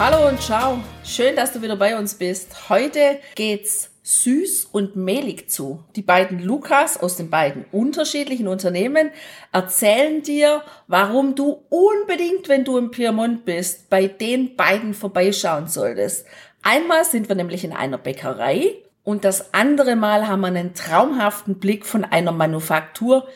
Hallo und ciao. Schön, dass du wieder bei uns bist. Heute geht's süß und mehlig zu. Die beiden Lukas aus den beiden unterschiedlichen Unternehmen erzählen dir, warum du unbedingt, wenn du im Piemont bist, bei den beiden vorbeischauen solltest. Einmal sind wir nämlich in einer Bäckerei und das andere Mal haben wir einen traumhaften Blick von einer Manufaktur,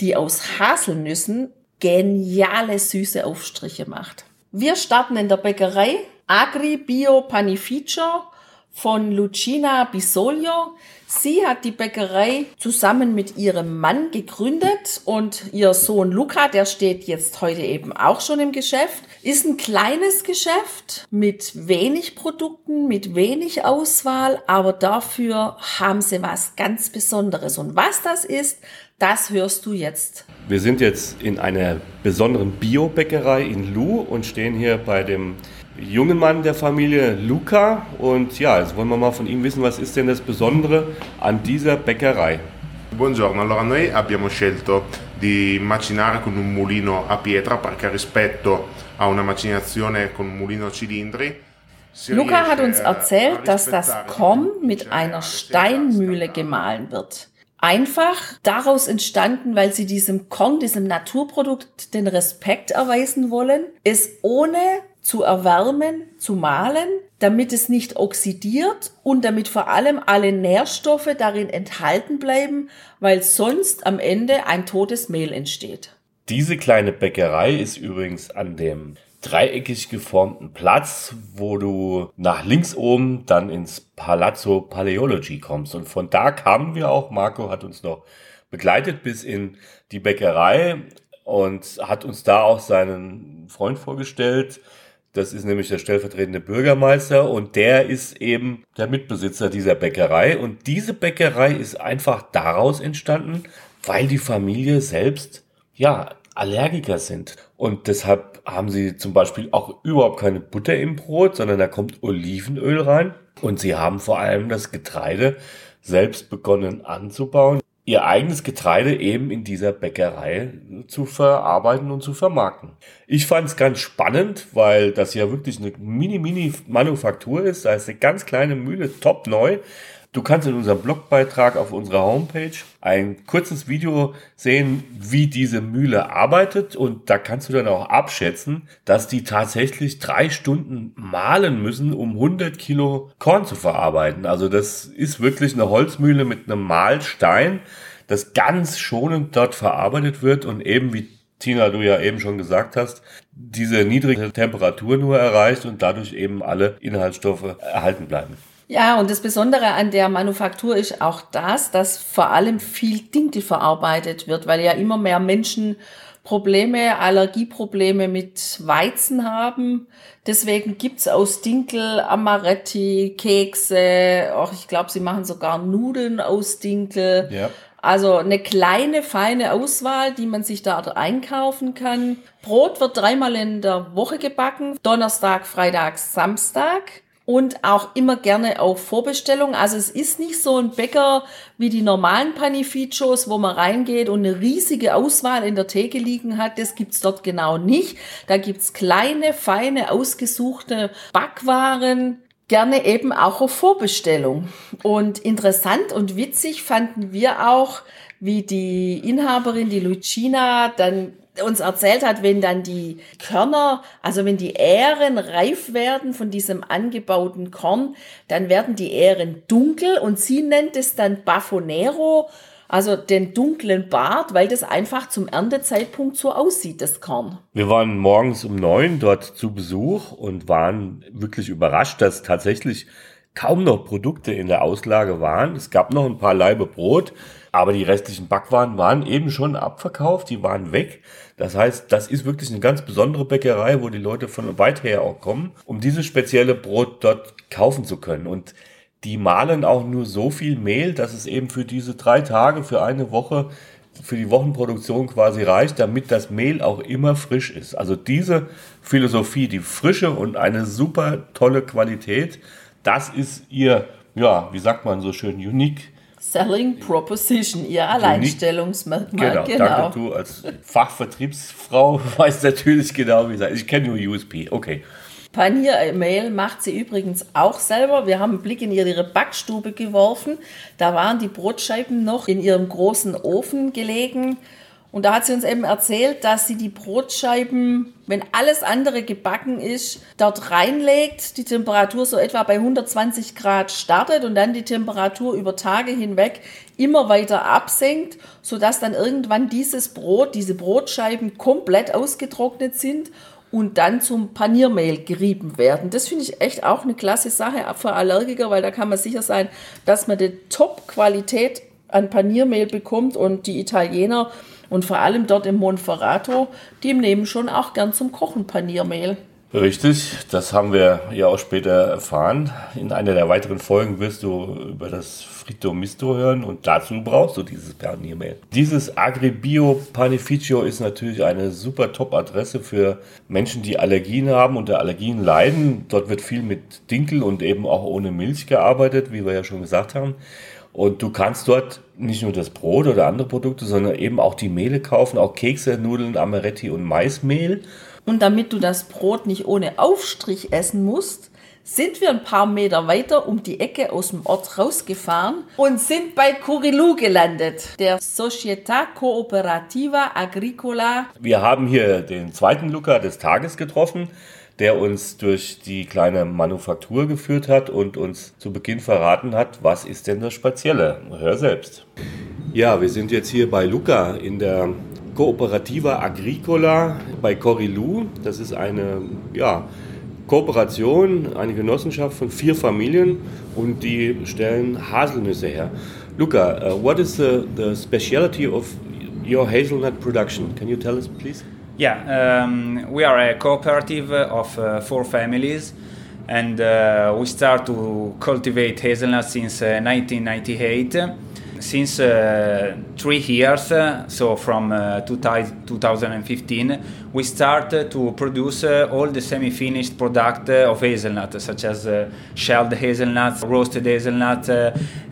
die aus Haselnüssen geniale süße Aufstriche macht. Wir starten in der Bäckerei Agri Bio Panificio von Lucina Bisolio. Sie hat die Bäckerei zusammen mit ihrem Mann gegründet und ihr Sohn Luca, der steht jetzt heute eben auch schon im Geschäft, ist ein kleines Geschäft mit wenig Produkten, mit wenig Auswahl, aber dafür haben sie was ganz Besonderes. Und was das ist, das hörst du jetzt. Wir sind jetzt in einer besonderen Bio-Bäckerei in Lu und stehen hier bei dem jungen Mann der Familie Luca. Und ja, jetzt wollen wir mal von ihm wissen, was ist denn das Besondere an dieser Bäckerei? Buongiorno, allora noi abbiamo scelto di macinare con un mulino a pietra perché rispetto a una macinazione con un mulino a cilindri Luca hat uns erzählt, dass das Korn mit einer Steinmühle gemahlen wird. Einfach daraus entstanden, weil sie diesem Korn, diesem Naturprodukt den Respekt erweisen wollen, es ohne zu erwärmen, zu mahlen, damit es nicht oxidiert und damit vor allem alle Nährstoffe darin enthalten bleiben, weil sonst am Ende ein totes Mehl entsteht. Diese kleine Bäckerei ist übrigens an dem dreieckig geformten Platz, wo du nach links oben dann ins Palazzo Paleology kommst. Und von da kamen wir auch, Marco hat uns noch begleitet bis in die Bäckerei und hat uns da auch seinen Freund vorgestellt, das ist nämlich der stellvertretende Bürgermeister und der ist eben der Mitbesitzer dieser Bäckerei. Und diese Bäckerei ist einfach daraus entstanden, weil die Familie selbst, ja, Allergiker sind. Und deshalb haben sie zum Beispiel auch überhaupt keine Butter im Brot, sondern da kommt Olivenöl rein. Und sie haben vor allem das Getreide selbst begonnen anzubauen ihr eigenes Getreide eben in dieser Bäckerei zu verarbeiten und zu vermarkten. Ich fand es ganz spannend, weil das ja wirklich eine Mini-Mini-Manufaktur ist. Da ist eine ganz kleine Mühle, top neu. Du kannst in unserem Blogbeitrag auf unserer Homepage ein kurzes Video sehen, wie diese Mühle arbeitet und da kannst du dann auch abschätzen, dass die tatsächlich drei Stunden mahlen müssen, um 100 Kilo Korn zu verarbeiten. Also das ist wirklich eine Holzmühle mit einem Mahlstein, das ganz schonend dort verarbeitet wird und eben wie Tina, du ja eben schon gesagt hast, diese niedrige Temperatur nur erreicht und dadurch eben alle Inhaltsstoffe erhalten bleiben. Ja, und das Besondere an der Manufaktur ist auch das, dass vor allem viel Dinkel verarbeitet wird, weil ja immer mehr Menschen Probleme, Allergieprobleme mit Weizen haben. Deswegen gibt's aus Dinkel Amaretti, Kekse, auch ich glaube, sie machen sogar Nudeln aus Dinkel. Ja. Also eine kleine, feine Auswahl, die man sich da einkaufen kann. Brot wird dreimal in der Woche gebacken. Donnerstag, Freitag, Samstag und auch immer gerne auf Vorbestellung. Also es ist nicht so ein Bäcker wie die normalen Panificios, wo man reingeht und eine riesige Auswahl in der Theke liegen hat. Das gibt's dort genau nicht. Da gibt's kleine, feine, ausgesuchte Backwaren, gerne eben auch auf Vorbestellung. Und interessant und witzig fanden wir auch, wie die Inhaberin, die Lucina, dann uns erzählt hat, wenn dann die Körner, also wenn die Ähren reif werden von diesem angebauten Korn, dann werden die Ähren dunkel und sie nennt es dann Baffonero, also den dunklen Bart, weil das einfach zum Erntezeitpunkt so aussieht, das Korn. Wir waren morgens um neun dort zu Besuch und waren wirklich überrascht, dass tatsächlich kaum noch Produkte in der Auslage waren. Es gab noch ein paar Laibe Brot, aber die restlichen Backwaren waren eben schon abverkauft, die waren weg. Das heißt, das ist wirklich eine ganz besondere Bäckerei, wo die Leute von weit her auch kommen, um dieses spezielle Brot dort kaufen zu können. Und die mahlen auch nur so viel Mehl, dass es eben für diese drei Tage, für eine Woche, für die Wochenproduktion quasi reicht, damit das Mehl auch immer frisch ist. Also diese Philosophie, die Frische und eine super tolle Qualität, das ist ihr, ja, wie sagt man so schön, unique Selling Proposition, ihr Alleinstellungsmerkmal. Genau, genau. Danke, du als Fachvertriebsfrau weißt natürlich genau, wie es Ich kenne nur USP, okay. Paniermehl macht sie übrigens auch selber. Wir haben einen Blick in ihre Backstube geworfen. Da waren die Brotscheiben noch in ihrem großen Ofen gelegen. Und da hat sie uns eben erzählt, dass sie die Brotscheiben, wenn alles andere gebacken ist, dort reinlegt, die Temperatur so etwa bei 120 Grad startet und dann die Temperatur über Tage hinweg immer weiter absenkt, sodass dann irgendwann dieses Brot, diese Brotscheiben komplett ausgetrocknet sind und dann zum Paniermehl gerieben werden. Das finde ich echt auch eine klasse Sache für Allergiker, weil da kann man sicher sein, dass man die Top-Qualität an Paniermehl bekommt und die Italiener und vor allem dort im Monferrato, die nehmen schon auch gern zum Kochen Paniermehl. Richtig, das haben wir ja auch später erfahren. In einer der weiteren Folgen wirst du über das Frito Misto hören und dazu brauchst du dieses Paniermehl. Dieses Agribio Panificio ist natürlich eine super Top-Adresse für Menschen, die Allergien haben und der Allergien leiden. Dort wird viel mit Dinkel und eben auch ohne Milch gearbeitet, wie wir ja schon gesagt haben. Und du kannst dort nicht nur das Brot oder andere Produkte, sondern eben auch die Mehle kaufen, auch Kekse, Nudeln, Amaretti und Maismehl. Und damit du das Brot nicht ohne Aufstrich essen musst, sind wir ein paar Meter weiter um die Ecke aus dem Ort rausgefahren und sind bei Curilou gelandet, der Società Cooperativa Agricola. Wir haben hier den zweiten Luca des Tages getroffen der uns durch die kleine Manufaktur geführt hat und uns zu Beginn verraten hat, was ist denn das Spezielle? Hör selbst. Ja, wir sind jetzt hier bei Luca in der Cooperativa Agricola bei Corilou. Das ist eine ja, Kooperation, eine Genossenschaft von vier Familien und die stellen Haselnüsse her. Luca, uh, what is the, the speciality of your hazelnut production? Can you tell us, please? Yeah, um, we are a cooperative of uh, four families, and uh, we start to cultivate hazelnut since uh, 1998. Since uh, three years, uh, so from uh, 2015, we start to produce all the semi-finished product of hazelnut, such as shelled hazelnuts, roasted hazelnut,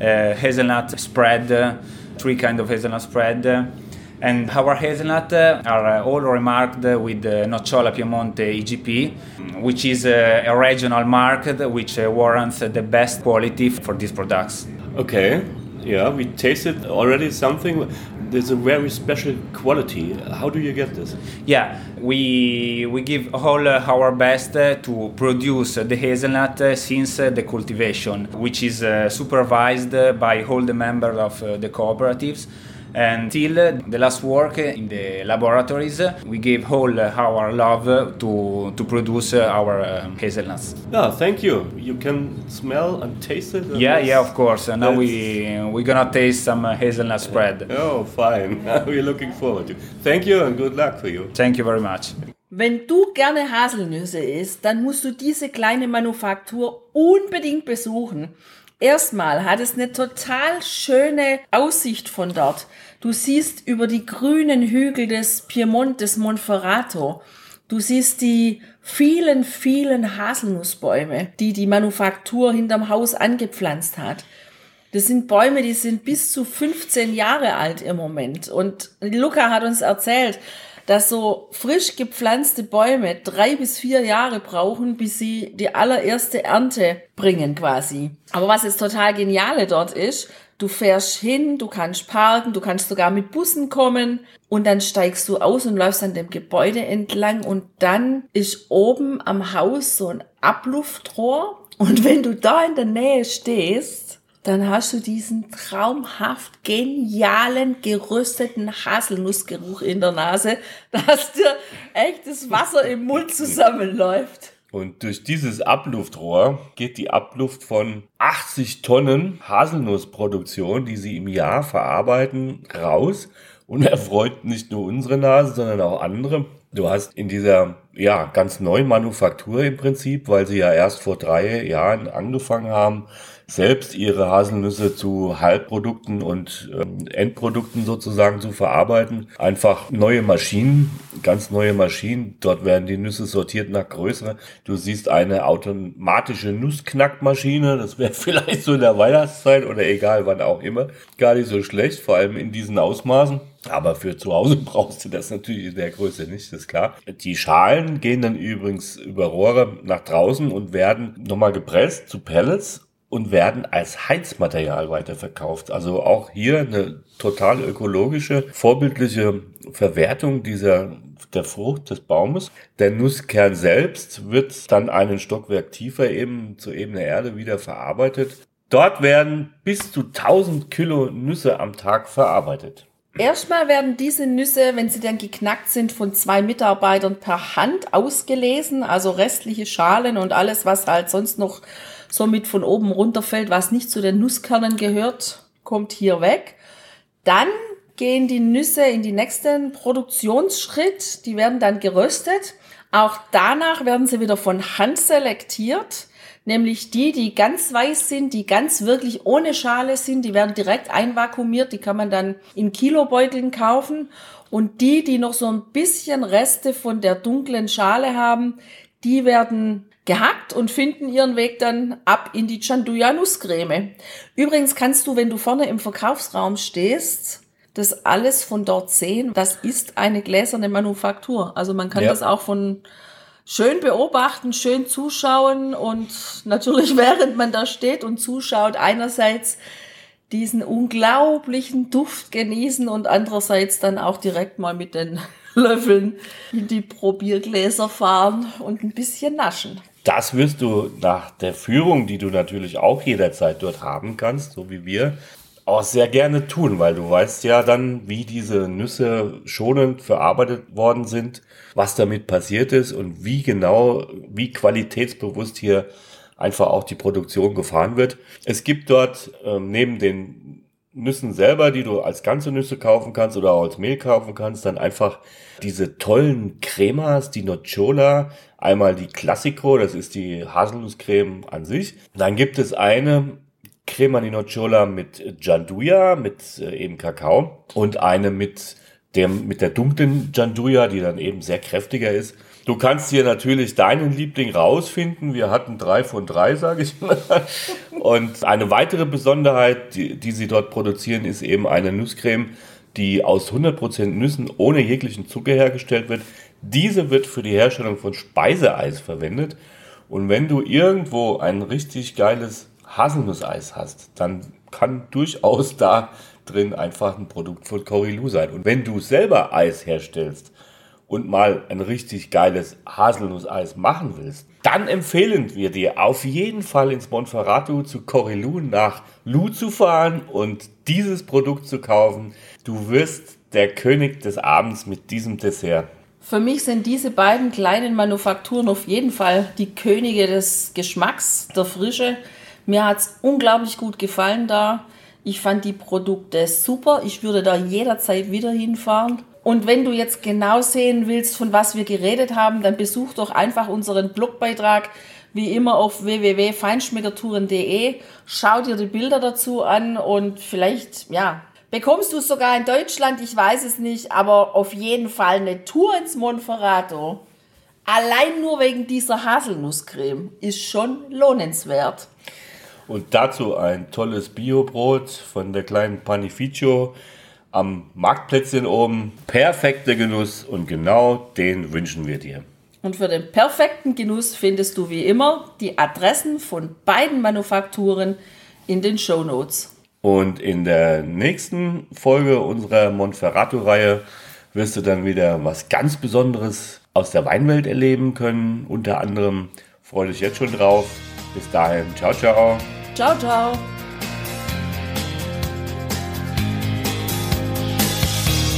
hazelnut spread, three kind of hazelnut spread. And our hazelnut uh, are uh, all remarked with the Nocciola Piemonte EGP, which is a, regional market which uh, warrants the best quality for these products. Okay, yeah, we tasted already something. There's a very special quality. How do you get this? Yeah, we we give all uh, our best uh, to produce the hazelnut uh, since the cultivation, which is supervised by all the members of the cooperatives until the last work in the laboratories, we gave all our love to, to produce our um, hazelnuts. Yeah, thank you. You can smell and taste it? Yeah, yeah, of course. And now we, we're gonna taste some hazelnut spread. Oh, fine. we're looking forward to it. Thank you and good luck for you. Thank you very much. Wenn du gerne Haselnüsse isst, dann musst du diese kleine Manufaktur unbedingt besuchen. Erstmal hat es eine total schöne Aussicht von dort. Du siehst über die grünen Hügel des Piemont, des Monferrato. Du siehst die vielen, vielen Haselnussbäume, die die Manufaktur hinterm Haus angepflanzt hat. Das sind Bäume, die sind bis zu 15 Jahre alt im Moment. Und Luca hat uns erzählt, dass so frisch gepflanzte Bäume drei bis vier Jahre brauchen, bis sie die allererste Ernte bringen quasi. Aber was jetzt total geniale dort ist, du fährst hin, du kannst parken, du kannst sogar mit Bussen kommen und dann steigst du aus und läufst an dem Gebäude entlang und dann ist oben am Haus so ein Abluftrohr und wenn du da in der Nähe stehst, dann hast du diesen traumhaft genialen gerösteten Haselnussgeruch in der Nase, dass dir echt das Wasser im Mund zusammenläuft. Und durch dieses Abluftrohr geht die Abluft von 80 Tonnen Haselnussproduktion, die sie im Jahr verarbeiten, raus und erfreut nicht nur unsere Nase, sondern auch andere. Du hast in dieser ja ganz neuen Manufaktur im Prinzip, weil sie ja erst vor drei Jahren angefangen haben, selbst ihre Haselnüsse zu Halbprodukten und ähm, Endprodukten sozusagen zu verarbeiten. Einfach neue Maschinen, ganz neue Maschinen. Dort werden die Nüsse sortiert nach Größe. Du siehst eine automatische Nussknackmaschine. Das wäre vielleicht so in der Weihnachtszeit oder egal wann auch immer. Gar nicht so schlecht, vor allem in diesen Ausmaßen. Aber für zu Hause brauchst du das natürlich in der Größe nicht, ist klar. Die Schalen gehen dann übrigens über Rohre nach draußen und werden nochmal gepresst zu Pellets und werden als Heizmaterial weiterverkauft. Also auch hier eine total ökologische, vorbildliche Verwertung dieser der Frucht des Baumes. Der Nusskern selbst wird dann einen Stockwerk tiefer eben zur Ebene Erde wieder verarbeitet. Dort werden bis zu 1000 Kilo Nüsse am Tag verarbeitet. Erstmal werden diese Nüsse, wenn sie dann geknackt sind, von zwei Mitarbeitern per Hand ausgelesen, also restliche Schalen und alles, was halt sonst noch somit von oben runterfällt, was nicht zu den Nusskernen gehört, kommt hier weg. Dann gehen die Nüsse in die nächsten Produktionsschritt, die werden dann geröstet. Auch danach werden sie wieder von Hand selektiert, nämlich die, die ganz weiß sind, die ganz wirklich ohne Schale sind, die werden direkt einvakuumiert, die kann man dann in Kilobeuteln kaufen. Und die, die noch so ein bisschen Reste von der dunklen Schale haben, die werden gehackt und finden ihren Weg dann ab in die Chanduya Nusscreme. Übrigens kannst du, wenn du vorne im Verkaufsraum stehst, das alles von dort sehen. Das ist eine gläserne Manufaktur. Also man kann ja. das auch von schön beobachten, schön zuschauen und natürlich während man da steht und zuschaut, einerseits diesen unglaublichen Duft genießen und andererseits dann auch direkt mal mit den Löffeln in die Probiergläser fahren und ein bisschen naschen. Das wirst du nach der Führung, die du natürlich auch jederzeit dort haben kannst, so wie wir, auch sehr gerne tun, weil du weißt ja dann, wie diese Nüsse schonend verarbeitet worden sind, was damit passiert ist und wie genau, wie qualitätsbewusst hier einfach auch die Produktion gefahren wird. Es gibt dort ähm, neben den Nüssen selber, die du als ganze Nüsse kaufen kannst oder auch als Mehl kaufen kannst, dann einfach diese tollen Cremas, die Nocciola, einmal die Classico, das ist die Haselnusscreme an sich. Dann gibt es eine Crema di Nocciola mit Gianduja, mit äh, eben Kakao und eine mit dem, mit der dunklen Gianduja, die dann eben sehr kräftiger ist. Du kannst hier natürlich deinen Liebling rausfinden. Wir hatten drei von drei, sage ich mal. Und eine weitere Besonderheit, die, die sie dort produzieren, ist eben eine Nusscreme, die aus 100% Nüssen ohne jeglichen Zucker hergestellt wird. Diese wird für die Herstellung von Speiseeis verwendet. Und wenn du irgendwo ein richtig geiles Haselnusseis hast, dann kann durchaus da drin einfach ein Produkt von Corilu sein. Und wenn du selber Eis herstellst, und mal ein richtig geiles Haselnusseis machen willst, dann empfehlen wir dir auf jeden Fall ins Monferrato zu Corrilu nach Lu zu fahren und dieses Produkt zu kaufen. Du wirst der König des Abends mit diesem Dessert. Für mich sind diese beiden kleinen Manufakturen auf jeden Fall die Könige des Geschmacks, der Frische. Mir hat es unglaublich gut gefallen da. Ich fand die Produkte super. Ich würde da jederzeit wieder hinfahren. Und wenn du jetzt genau sehen willst, von was wir geredet haben, dann besuch doch einfach unseren Blogbeitrag wie immer auf www.feinschmeckertouren.de. Schau dir die Bilder dazu an und vielleicht, ja, bekommst du es sogar in Deutschland, ich weiß es nicht, aber auf jeden Fall eine Tour ins Monferrato. Allein nur wegen dieser Haselnusscreme ist schon lohnenswert. Und dazu ein tolles Biobrot von der kleinen Panificio am Marktplätzchen oben. Perfekter Genuss und genau den wünschen wir dir. Und für den perfekten Genuss findest du wie immer die Adressen von beiden Manufakturen in den Show Notes. Und in der nächsten Folge unserer Monferrato-Reihe wirst du dann wieder was ganz Besonderes aus der Weinwelt erleben können. Unter anderem freue dich jetzt schon drauf. Bis dahin, ciao, ciao. Ciao, ciao.